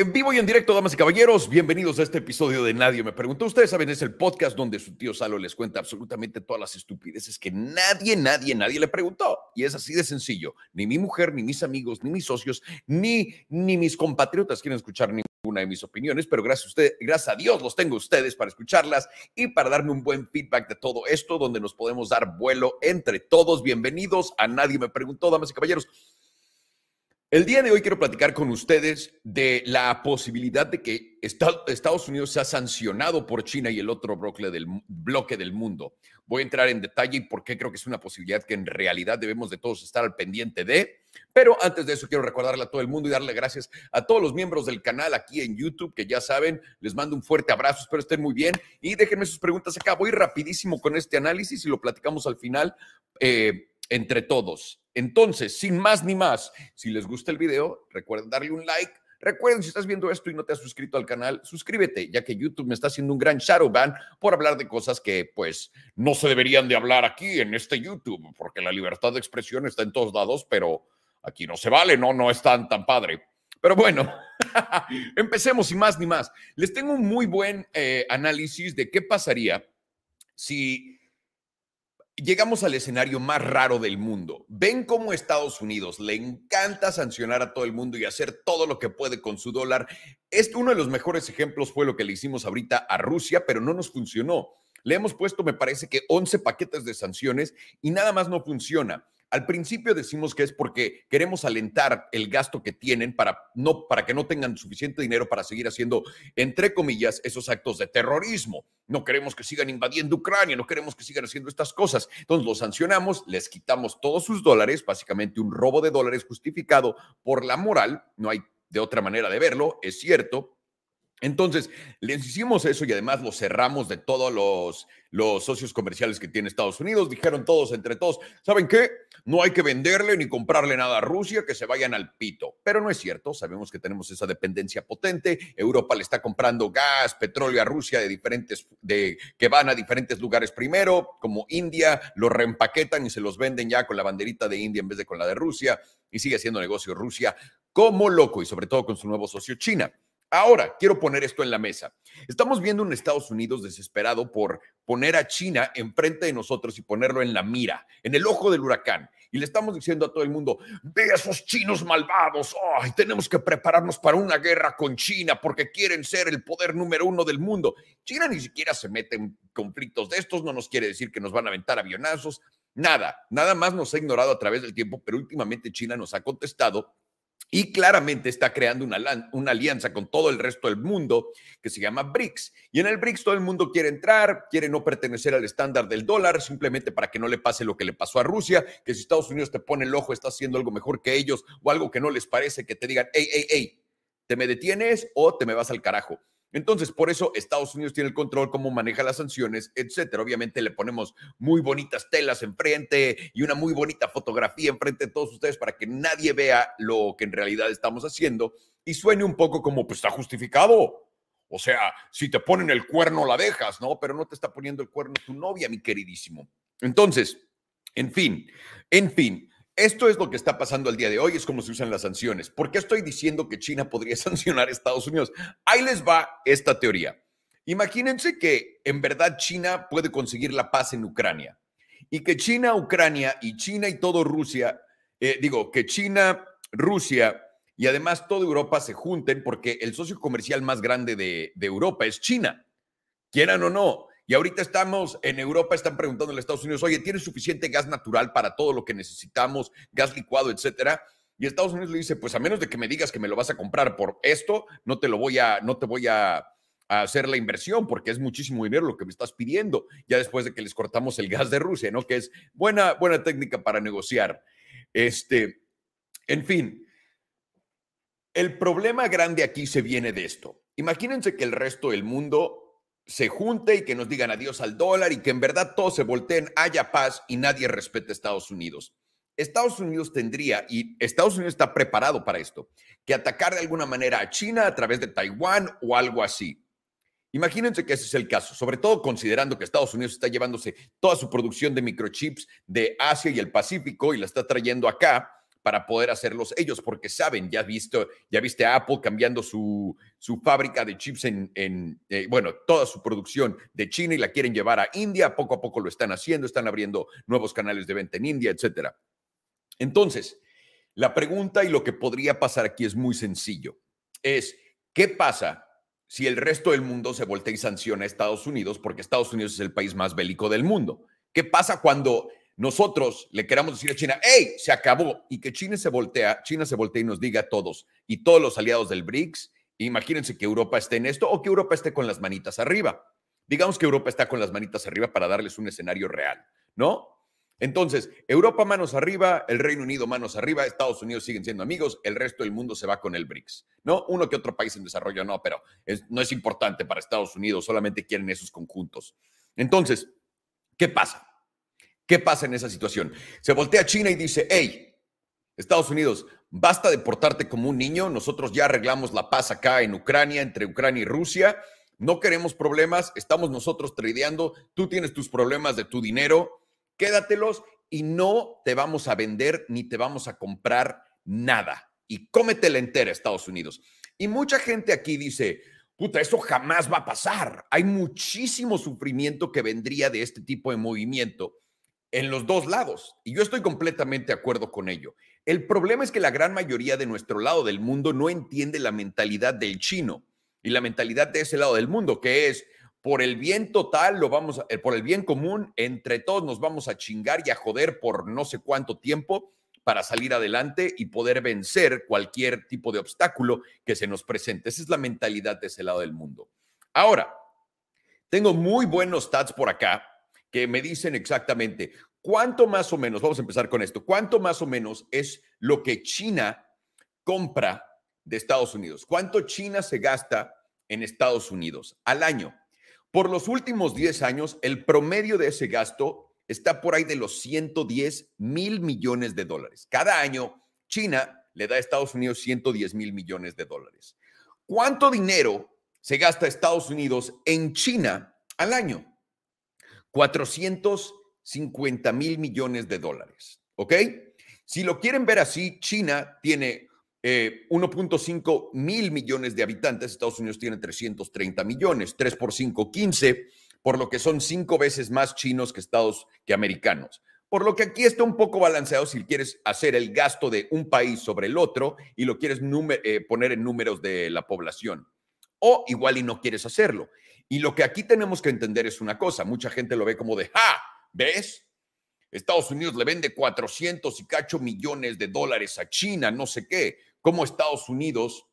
En vivo y en directo, damas y caballeros, bienvenidos a este episodio de Nadie me preguntó. Ustedes saben, es el podcast donde su tío Salo les cuenta absolutamente todas las estupideces que nadie, nadie, nadie le preguntó. Y es así de sencillo. Ni mi mujer, ni mis amigos, ni mis socios, ni, ni mis compatriotas quieren escuchar ninguna de mis opiniones, pero gracias a, usted, gracias a Dios los tengo ustedes para escucharlas y para darme un buen feedback de todo esto, donde nos podemos dar vuelo entre todos. Bienvenidos a Nadie me preguntó, damas y caballeros. El día de hoy quiero platicar con ustedes de la posibilidad de que Estados Unidos sea sancionado por China y el otro bloque del, bloque del mundo. Voy a entrar en detalle y por qué creo que es una posibilidad que en realidad debemos de todos estar al pendiente de. Pero antes de eso quiero recordarle a todo el mundo y darle gracias a todos los miembros del canal aquí en YouTube, que ya saben, les mando un fuerte abrazo, espero estén muy bien y déjenme sus preguntas acá. Voy rapidísimo con este análisis y lo platicamos al final. Eh, entre todos. Entonces, sin más ni más, si les gusta el video, recuerden darle un like. Recuerden, si estás viendo esto y no te has suscrito al canal, suscríbete, ya que YouTube me está haciendo un gran shadow ban por hablar de cosas que, pues, no se deberían de hablar aquí en este YouTube, porque la libertad de expresión está en todos lados, pero aquí no se vale, no, no es tan, tan padre. Pero bueno, empecemos sin más ni más. Les tengo un muy buen eh, análisis de qué pasaría si llegamos al escenario más raro del mundo. Ven cómo Estados Unidos le encanta sancionar a todo el mundo y hacer todo lo que puede con su dólar. Este, uno de los mejores ejemplos fue lo que le hicimos ahorita a Rusia, pero no nos funcionó. Le hemos puesto, me parece que 11 paquetes de sanciones y nada más no funciona. Al principio decimos que es porque queremos alentar el gasto que tienen para, no, para que no tengan suficiente dinero para seguir haciendo, entre comillas, esos actos de terrorismo. No queremos que sigan invadiendo Ucrania, no queremos que sigan haciendo estas cosas. Entonces los sancionamos, les quitamos todos sus dólares, básicamente un robo de dólares justificado por la moral, no hay de otra manera de verlo, es cierto, entonces, les hicimos eso y además lo cerramos de todos los, los, socios comerciales que tiene Estados Unidos. Dijeron todos, entre todos, ¿saben qué? No hay que venderle ni comprarle nada a Rusia, que se vayan al pito. Pero no es cierto, sabemos que tenemos esa dependencia potente. Europa le está comprando gas, petróleo a Rusia de diferentes, de, que van a diferentes lugares primero, como India, lo reempaquetan y se los venden ya con la banderita de India en vez de con la de Rusia. Y sigue haciendo negocio Rusia como loco y sobre todo con su nuevo socio China. Ahora, quiero poner esto en la mesa. Estamos viendo un Estados Unidos desesperado por poner a China enfrente de nosotros y ponerlo en la mira, en el ojo del huracán. Y le estamos diciendo a todo el mundo, ve a esos chinos malvados, ay, tenemos que prepararnos para una guerra con China porque quieren ser el poder número uno del mundo. China ni siquiera se mete en conflictos de estos, no nos quiere decir que nos van a aventar avionazos, nada, nada más nos ha ignorado a través del tiempo, pero últimamente China nos ha contestado y claramente está creando una, una, alianza con todo el resto del mundo que se llama BRICS. Y en el BRICS todo el mundo quiere entrar, quiere no pertenecer al estándar del dólar, simplemente para que no le pase lo que le pasó a Rusia, que si Estados Unidos te pone el ojo, está haciendo algo mejor que ellos o algo que no les parece, que te digan, hey, hey, hey, te me detienes o te me vas al carajo. Entonces, por eso Estados Unidos tiene el control, cómo maneja las sanciones, etcétera. Obviamente le ponemos muy bonitas telas enfrente y una muy bonita fotografía enfrente de todos ustedes para que nadie vea lo que en realidad estamos haciendo y suene un poco como, pues está justificado. O sea, si te ponen el cuerno, la dejas, ¿no? Pero no te está poniendo el cuerno tu novia, mi queridísimo. Entonces, en fin, en fin, esto es lo que está pasando el día de hoy, es como se usan las sanciones. ¿Por qué estoy diciendo que China podría sancionar a Estados Unidos? Ahí les va esta teoría. Imagínense que en verdad China puede conseguir la paz en Ucrania y que China, Ucrania y China y todo Rusia, eh, digo, que China, Rusia y además toda Europa se junten porque el socio comercial más grande de, de Europa es China. Quieran o no, y ahorita estamos en Europa, están preguntando a Estados Unidos, oye, ¿tienes suficiente gas natural para todo lo que necesitamos, gas licuado, etcétera? Y Estados Unidos le dice, pues a menos de que me digas que me lo vas a comprar por esto, no te lo voy a, no te voy a, hacer la inversión porque es muchísimo dinero lo que me estás pidiendo, ya después de que les cortamos el gas de Rusia, ¿no? Que es buena, buena técnica para negociar. Este, en fin, el problema grande aquí se viene de esto. Imagínense que el resto del mundo se junte y que nos digan adiós al dólar y que en verdad todos se volteen, haya paz y nadie respete a Estados Unidos. Estados Unidos tendría, y Estados Unidos está preparado para esto, que atacar de alguna manera a China a través de Taiwán o algo así. Imagínense que ese es el caso, sobre todo considerando que Estados Unidos está llevándose toda su producción de microchips de Asia y el Pacífico y la está trayendo acá para poder hacerlos ellos, porque saben, ya, visto, ya viste a Apple cambiando su, su fábrica de chips en, eh, bueno, toda su producción de China y la quieren llevar a India, poco a poco lo están haciendo, están abriendo nuevos canales de venta en India, etcétera. Entonces, la pregunta y lo que podría pasar aquí es muy sencillo. Es, ¿qué pasa si el resto del mundo se voltea y sanciona a Estados Unidos? Porque Estados Unidos es el país más bélico del mundo. ¿Qué pasa cuando nosotros le queramos decir a China, hey, se acabó, y que China se voltea, China se voltea y nos diga a todos y todos los aliados del BRICS, imagínense que Europa esté en esto o que Europa esté con las manitas arriba. Digamos que Europa está con las manitas arriba para darles un escenario real, ¿no? Entonces, Europa manos arriba, el Reino Unido manos arriba, Estados Unidos siguen siendo amigos, el resto del mundo se va con el BRICS, ¿no? Uno que otro país en desarrollo no, pero no es importante para Estados Unidos, solamente quieren esos conjuntos. Entonces, ¿qué pasa? ¿Qué pasa en esa situación? Se voltea China y dice, hey, Estados Unidos, basta de portarte como un niño, nosotros ya arreglamos la paz acá en Ucrania, entre Ucrania y Rusia, no queremos problemas, estamos nosotros tradeando, tú tienes tus problemas de tu dinero, quédatelos y no te vamos a vender ni te vamos a comprar nada. Y cómetela entera, Estados Unidos. Y mucha gente aquí dice, puta, eso jamás va a pasar. Hay muchísimo sufrimiento que vendría de este tipo de movimiento en los dos lados. Y yo estoy completamente de acuerdo con ello. El problema es que la gran mayoría de nuestro lado del mundo no entiende la mentalidad del chino y la mentalidad de ese lado del mundo, que es por el bien total, lo vamos a, eh, por el bien común, entre todos nos vamos a chingar y a joder por no sé cuánto tiempo para salir adelante y poder vencer cualquier tipo de obstáculo que se nos presente. Esa es la mentalidad de ese lado del mundo. Ahora, tengo muy buenos stats por acá que me dicen exactamente cuánto más o menos, vamos a empezar con esto, cuánto más o menos es lo que China compra de Estados Unidos, cuánto China se gasta en Estados Unidos al año. Por los últimos 10 años, el promedio de ese gasto está por ahí de los 110 mil millones de dólares. Cada año, China le da a Estados Unidos 110 mil millones de dólares. ¿Cuánto dinero se gasta Estados Unidos en China al año? 450 mil millones de dólares. ¿Ok? Si lo quieren ver así, China tiene 1.5 eh, mil millones de habitantes, Estados Unidos tiene 330 millones, 3 por 5, 15, por lo que son cinco veces más chinos que Estados que americanos. Por lo que aquí está un poco balanceado si quieres hacer el gasto de un país sobre el otro y lo quieres eh, poner en números de la población. O igual y no quieres hacerlo. Y lo que aquí tenemos que entender es una cosa, mucha gente lo ve como de, ¡ja! ¿Ves? Estados Unidos le vende 400 y cacho millones de dólares a China, no sé qué. ¿Cómo Estados Unidos,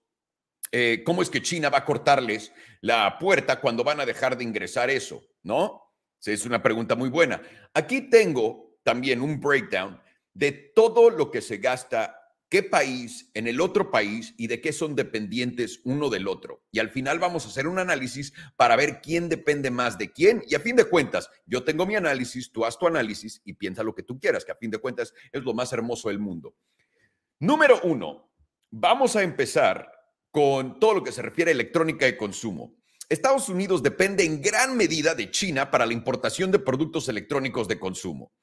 eh, cómo es que China va a cortarles la puerta cuando van a dejar de ingresar eso? ¿No? Es una pregunta muy buena. Aquí tengo también un breakdown de todo lo que se gasta qué país en el otro país y de qué son dependientes uno del otro. Y al final vamos a hacer un análisis para ver quién depende más de quién. Y a fin de cuentas, yo tengo mi análisis, tú haz tu análisis y piensa lo que tú quieras, que a fin de cuentas es lo más hermoso del mundo. Número uno, vamos a empezar con todo lo que se refiere a electrónica de consumo. Estados Unidos depende en gran medida de China para la importación de productos electrónicos de consumo,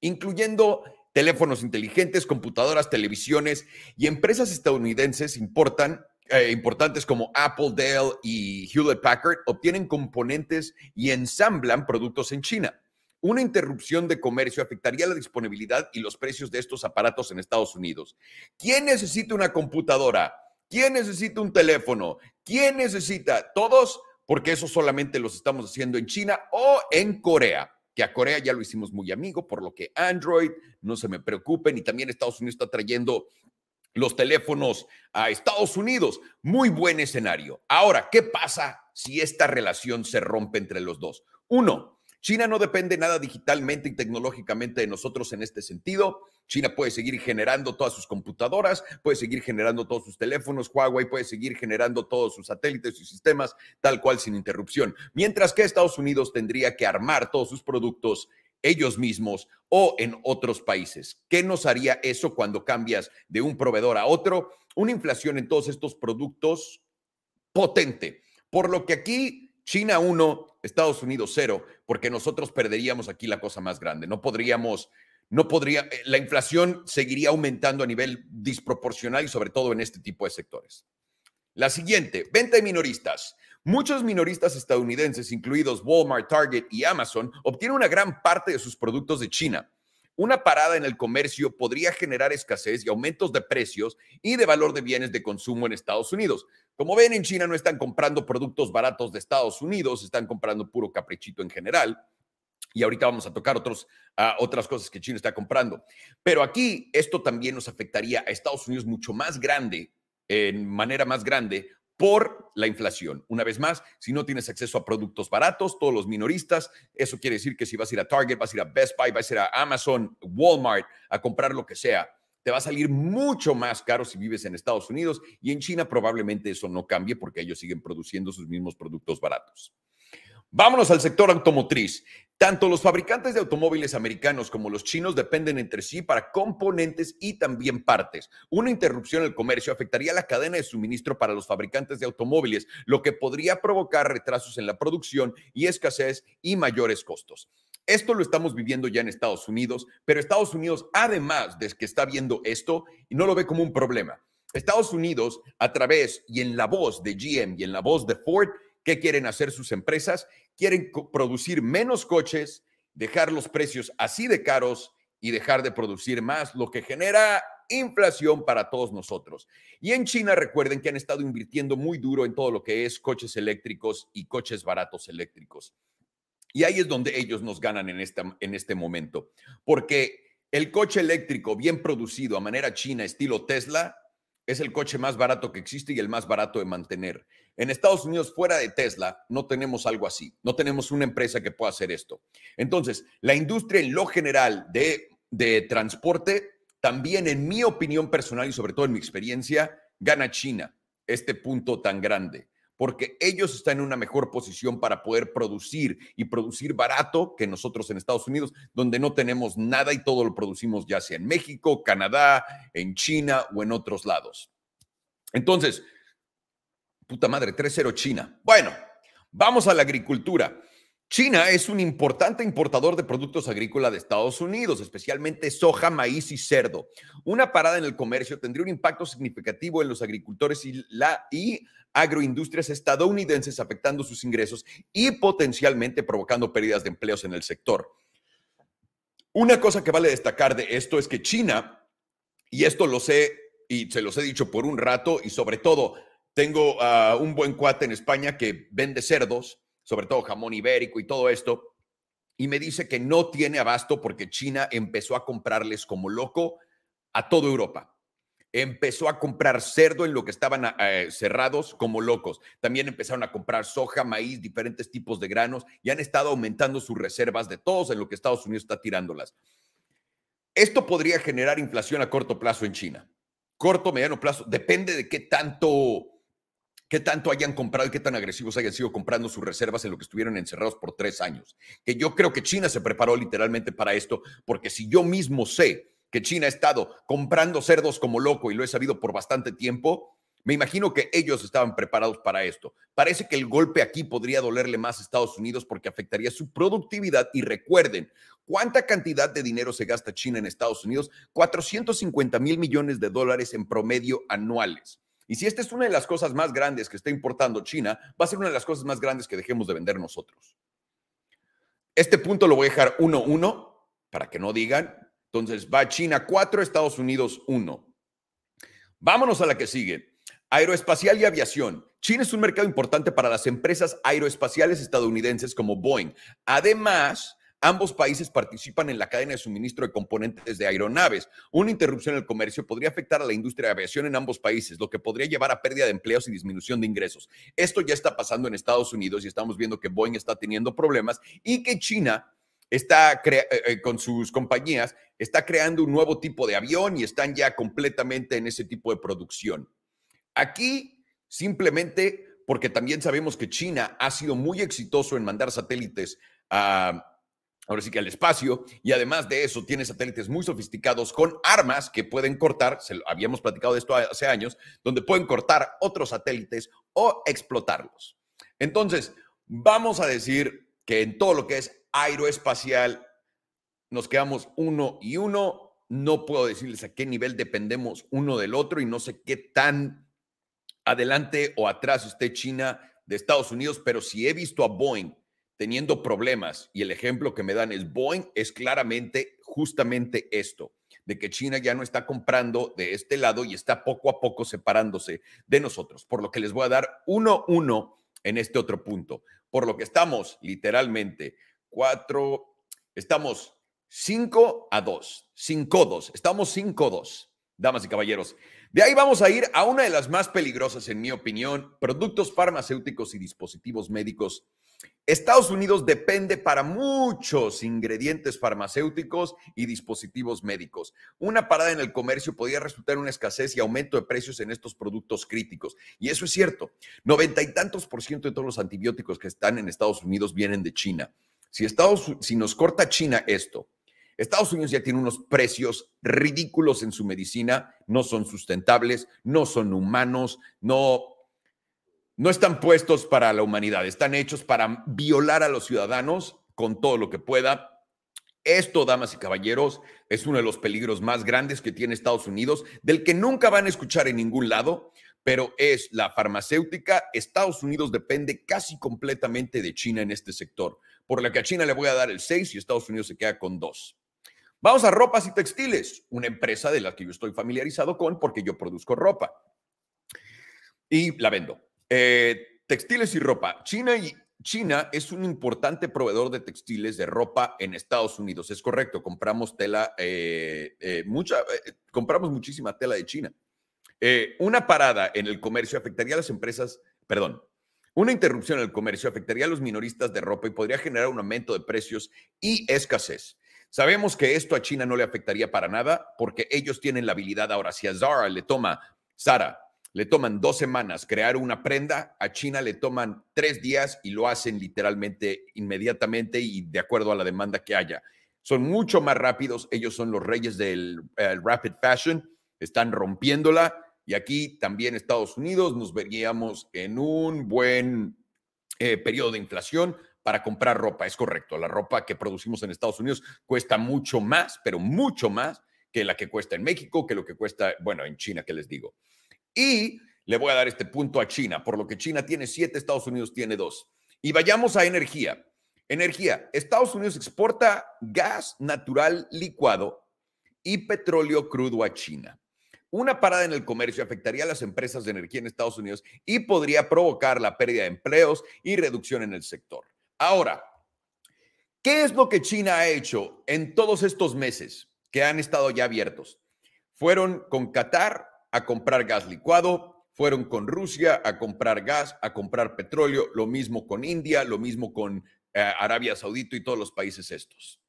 incluyendo teléfonos inteligentes, computadoras, televisiones y empresas estadounidenses importan, eh, importantes como Apple, Dell y Hewlett Packard obtienen componentes y ensamblan productos en China. Una interrupción de comercio afectaría la disponibilidad y los precios de estos aparatos en Estados Unidos. ¿Quién necesita una computadora? ¿Quién necesita un teléfono? ¿Quién necesita? Todos, porque eso solamente los estamos haciendo en China o en Corea que a Corea ya lo hicimos muy amigo, por lo que Android, no se me preocupen, y también Estados Unidos está trayendo los teléfonos a Estados Unidos. Muy buen escenario. Ahora, ¿qué pasa si esta relación se rompe entre los dos? Uno, China no depende nada digitalmente y tecnológicamente de nosotros en este sentido. China puede seguir generando todas sus computadoras, puede seguir generando todos sus teléfonos, Huawei puede seguir generando todos sus satélites y sistemas tal cual sin interrupción. Mientras que Estados Unidos tendría que armar todos sus productos ellos mismos o en otros países. ¿Qué nos haría eso cuando cambias de un proveedor a otro? Una inflación en todos estos productos potente. Por lo que aquí China 1, Estados Unidos 0, porque nosotros perderíamos aquí la cosa más grande. No podríamos, no podría, eh, la inflación seguiría aumentando a nivel disproporcional y sobre todo en este tipo de sectores. La siguiente, venta de minoristas. Muchos minoristas estadounidenses, incluidos Walmart, Target y Amazon, obtienen una gran parte de sus productos de China. Una parada en el comercio podría generar escasez y aumentos de precios y de valor de bienes de consumo en Estados Unidos. Como ven, en China no están comprando productos baratos de Estados Unidos, están comprando puro caprichito en general. Y ahorita vamos a tocar otros, uh, otras cosas que China está comprando. Pero aquí esto también nos afectaría a Estados Unidos mucho más grande, en manera más grande, por la inflación. Una vez más, si no tienes acceso a productos baratos, todos los minoristas, eso quiere decir que si vas a ir a Target, vas a ir a Best Buy, vas a ir a Amazon, Walmart, a comprar lo que sea, te va a salir mucho más caro si vives en Estados Unidos y en China probablemente eso no cambie porque ellos siguen produciendo sus mismos productos baratos. Vámonos al sector automotriz. Tanto los fabricantes de automóviles americanos como los chinos dependen entre sí para componentes y también partes. Una interrupción en el comercio afectaría la cadena de suministro para los fabricantes de automóviles, lo que podría provocar retrasos en la producción y escasez y mayores costos. Esto lo estamos viviendo ya en Estados Unidos, pero Estados Unidos, además de que está viendo esto, no lo ve como un problema. Estados Unidos, a través y en la voz de GM y en la voz de Ford, ¿Qué quieren hacer sus empresas? Quieren producir menos coches, dejar los precios así de caros y dejar de producir más, lo que genera inflación para todos nosotros. Y en China, recuerden que han estado invirtiendo muy duro en todo lo que es coches eléctricos y coches baratos eléctricos. Y ahí es donde ellos nos ganan en, esta, en este momento, porque el coche eléctrico bien producido a manera china, estilo Tesla, es el coche más barato que existe y el más barato de mantener. En Estados Unidos, fuera de Tesla, no tenemos algo así. No tenemos una empresa que pueda hacer esto. Entonces, la industria en lo general de, de transporte, también en mi opinión personal y sobre todo en mi experiencia, gana China este punto tan grande porque ellos están en una mejor posición para poder producir y producir barato que nosotros en Estados Unidos, donde no tenemos nada y todo lo producimos ya sea en México, Canadá, en China o en otros lados. Entonces, puta madre, 3-0 China. Bueno, vamos a la agricultura. China es un importante importador de productos agrícolas de Estados Unidos, especialmente soja, maíz y cerdo. Una parada en el comercio tendría un impacto significativo en los agricultores y, la, agroindustrias estadounidenses, afectando sus ingresos y potencialmente provocando pérdidas de empleos en el sector. Una cosa que vale destacar de esto es que China, y esto lo sé y se los he dicho por un rato, y sobre todo tengo a un buen cuate en España que vende cerdos sobre todo jamón ibérico y todo esto, y me dice que no tiene abasto porque China empezó a comprarles como loco a toda Europa. Empezó a comprar cerdo en lo que estaban eh, cerrados como locos. También empezaron a comprar soja, maíz, diferentes tipos de granos y han estado aumentando sus reservas de todos en lo que Estados Unidos está tirándolas. Esto podría generar inflación a corto plazo en China. Corto, mediano plazo, depende de qué tanto qué tanto hayan comprado y qué tan agresivos hayan sido comprando sus reservas en lo que estuvieron encerrados por tres años. Que yo creo que China se preparó literalmente para esto, porque si yo mismo sé que China ha estado comprando cerdos como loco y lo he sabido por bastante tiempo, me imagino que ellos estaban preparados para esto. Parece que el golpe aquí podría dolerle más a Estados Unidos porque afectaría su productividad. Y recuerden, ¿cuánta cantidad de dinero se gasta China en Estados Unidos? 450 mil millones de dólares en promedio anuales. Y si esta es una de las cosas más grandes que está importando China, va a ser una de las cosas más grandes que dejemos de vender nosotros. Este punto lo voy a dejar 1-1 para que no digan. Entonces va China 4, Estados Unidos 1. Vámonos a la que sigue. Aeroespacial y aviación. China es un mercado importante para las empresas aeroespaciales estadounidenses como Boeing. Además, Ambos países participan en la cadena de suministro de componentes de aeronaves. Una interrupción en el comercio podría afectar a la industria de aviación en ambos países, lo que podría llevar a pérdida de empleos y disminución de ingresos. Esto ya está pasando en Estados Unidos y estamos viendo que Boeing está teniendo problemas y que China está eh, eh, con sus compañías está creando un nuevo tipo de avión y están ya completamente en ese tipo de producción. Aquí simplemente porque también sabemos que China ha sido muy exitoso en mandar satélites a ahora sí que al espacio, y además de eso tiene satélites muy sofisticados con armas que pueden cortar, habíamos platicado de esto hace años, donde pueden cortar otros satélites o explotarlos. Entonces, vamos a decir que en todo lo que es aeroespacial, nos quedamos uno y uno. No puedo decirles a qué nivel dependemos uno del otro y no sé qué tan adelante o atrás esté China de Estados Unidos, pero si he visto a Boeing teniendo problemas y el ejemplo que me dan es Boeing, es claramente justamente esto, de que China ya no está comprando de este lado y está poco a poco separándose de nosotros, por lo que les voy a dar uno, uno en este otro punto, por lo que estamos literalmente cuatro, estamos cinco a dos, cinco dos, estamos cinco dos, damas y caballeros. De ahí vamos a ir a una de las más peligrosas, en mi opinión, productos farmacéuticos y dispositivos médicos. Estados Unidos depende para muchos ingredientes farmacéuticos y dispositivos médicos. Una parada en el comercio podría resultar una escasez y aumento de precios en estos productos críticos. Y eso es cierto. Noventa y tantos por ciento de todos los antibióticos que están en Estados Unidos vienen de China. Si, Estados, si nos corta China esto, Estados Unidos ya tiene unos precios ridículos en su medicina, no son sustentables, no son humanos, no, no están puestos para la humanidad, están hechos para violar a los ciudadanos con todo lo que pueda. Esto, damas y caballeros, es uno de los peligros más grandes que tiene Estados Unidos, del que nunca van a escuchar en ningún lado, pero es la farmacéutica. Estados Unidos depende casi completamente de China en este sector, por lo que a China le voy a dar el 6 y Estados Unidos se queda con 2. Vamos a ropas y textiles, una empresa de la que yo estoy familiarizado con porque yo produzco ropa y la vendo. Eh, textiles y ropa. China y China es un importante proveedor de textiles de ropa en Estados Unidos. Es correcto, compramos tela, eh, eh, mucha, compramos muchísima tela de China. una parada en el comercio afectaría a las empresas, perdón, una interrupción en el comercio afectaría a los minoristas de ropa y podría generar un aumento de precios y escasez. Sabemos que esto a China no le afectaría para nada porque ellos tienen la habilidad ahora. Si a Zara le toma, Sara, le toman dos semanas crear una prenda, a China le toman tres días y lo hacen literalmente inmediatamente y de acuerdo a la demanda que haya. Son mucho más rápidos, ellos son los reyes del rapid fashion, están rompiéndola y aquí también Estados Unidos nos veríamos en un buen eh, periodo de inflación para comprar ropa. Es correcto, la ropa que producimos en Estados Unidos cuesta mucho más, pero mucho más que la que cuesta en México, que lo que cuesta, bueno, en China, que les digo. Y le voy a dar este punto a China, por lo que China tiene siete, Estados Unidos tiene dos. Y vayamos a energía. Energía. Estados Unidos exporta gas natural licuado y petróleo crudo a China. Una parada en el comercio afectaría a las empresas de energía en Estados Unidos y podría provocar la pérdida de empleos y reducción en el sector. Ahora, ¿qué es lo que China ha hecho en todos estos meses que han estado ya abiertos? Fueron con Qatar a comprar gas licuado, fueron con Rusia a comprar gas, a comprar petróleo, lo mismo con India, lo mismo con eh, Arabia Saudita y todos los países estos.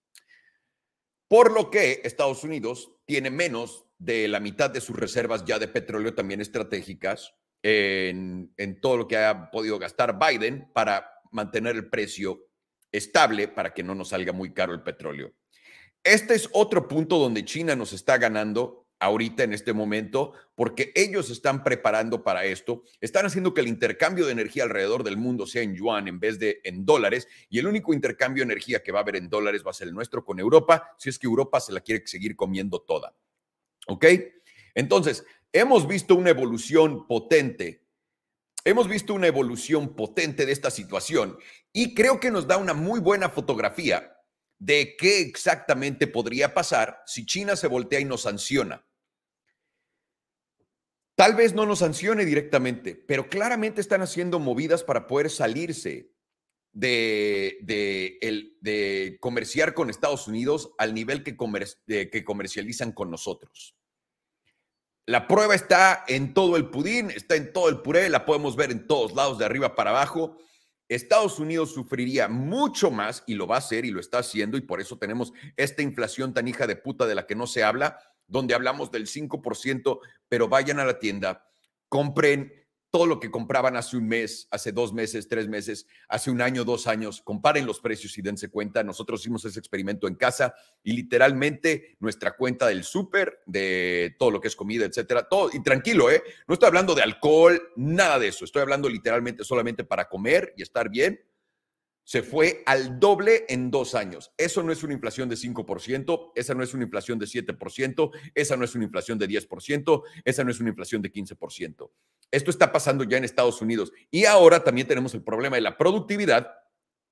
Por lo que Estados Unidos tiene menos de la mitad de sus reservas ya de petróleo también estratégicas en, en todo lo que ha podido gastar Biden para mantener el precio estable para que no nos salga muy caro el petróleo. Este es otro punto donde China nos está ganando ahorita en este momento, porque ellos están preparando para esto, están haciendo que el intercambio de energía alrededor del mundo sea en yuan en vez de en dólares, y el único intercambio de energía que va a haber en dólares va a ser el nuestro con Europa, si es que Europa se la quiere seguir comiendo toda. ¿Ok? Entonces, hemos visto una evolución potente hemos visto una evolución potente de esta situación y creo que nos da una muy buena fotografía de qué exactamente podría pasar si China se voltea y nos sanciona. Tal vez no nos sancione directamente, pero claramente están haciendo movidas para poder salirse de, de, comerciar con Estados Unidos al nivel que, que comercializan con nosotros. La prueba está en todo el pudín, está en todo el puré, la podemos ver en todos lados, de arriba para abajo. Estados Unidos sufriría mucho más y lo va a hacer y lo está haciendo y por eso tenemos esta inflación tan hija de puta de la que no se habla, donde hablamos del 5%, pero vayan a la tienda, compren todo lo que compraban hace un mes, hace dos meses, tres meses, hace un año, dos años, comparen los precios y dense cuenta. Nosotros hicimos ese experimento en casa y literalmente nuestra cuenta del súper, de todo lo que es comida, etcétera, todo, y tranquilo, ¿eh? No estoy hablando de alcohol, nada de eso. Estoy hablando literalmente solamente para comer y estar bien. Se fue al doble en dos años. Eso no es una inflación de 5%, esa no es una inflación de 7%, esa no es una inflación de 10%, esa no es una inflación de 15%. Esto está pasando ya en Estados Unidos. Y ahora también tenemos el problema de la productividad,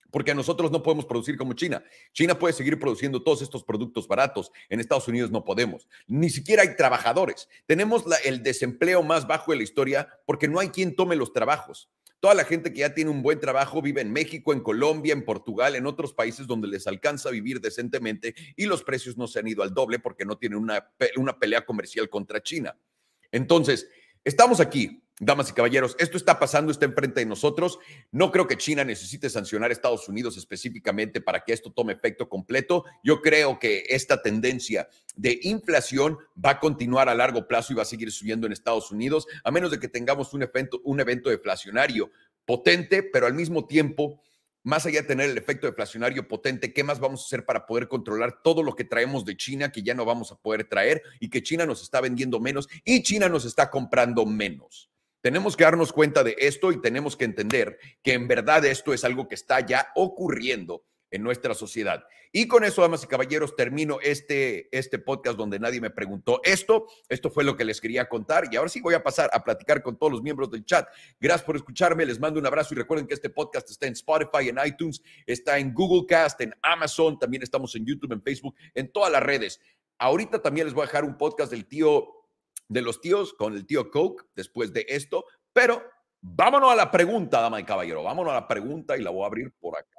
porque nosotros no podemos producir como China. China puede seguir produciendo todos estos productos baratos. En Estados Unidos no podemos. Ni siquiera hay trabajadores. Tenemos el desempleo más bajo de la historia porque no hay quien tome los trabajos. Toda la gente que ya tiene un buen trabajo vive en México, en Colombia, en Portugal, en otros países donde les alcanza a vivir decentemente y los precios no se han ido al doble porque no tienen una, una pelea comercial contra China. Entonces, estamos aquí Damas y caballeros, esto está pasando, está enfrente de nosotros. No creo que China necesite sancionar a Estados Unidos específicamente para que esto tome efecto completo. Yo creo que esta tendencia de inflación va a continuar a largo plazo y va a seguir subiendo en Estados Unidos, a menos de que tengamos un evento, un evento deflacionario potente, pero al mismo tiempo más allá de tener el efecto deflacionario potente, ¿qué más vamos a hacer para poder controlar todo lo que traemos de China que ya no vamos a poder traer y que China nos está vendiendo menos y China nos está comprando menos? Tenemos que darnos cuenta de esto y tenemos que entender que en verdad esto es algo que está ya ocurriendo en nuestra sociedad. Y con eso, damas y caballeros, termino este, este podcast donde nadie me preguntó esto. Esto fue lo que les quería contar y ahora sí voy a pasar a platicar con todos los miembros del chat. Gracias por escucharme, les mando un abrazo y recuerden que este podcast está en Spotify, en iTunes, está en Google Cast, en Amazon, también estamos en YouTube, en Facebook, en todas las redes. Ahorita también les voy a dejar un podcast del tío de los tíos con el tío Coke después de esto, pero vámonos a la pregunta, dama y caballero, vámonos a la pregunta y la voy a abrir por acá.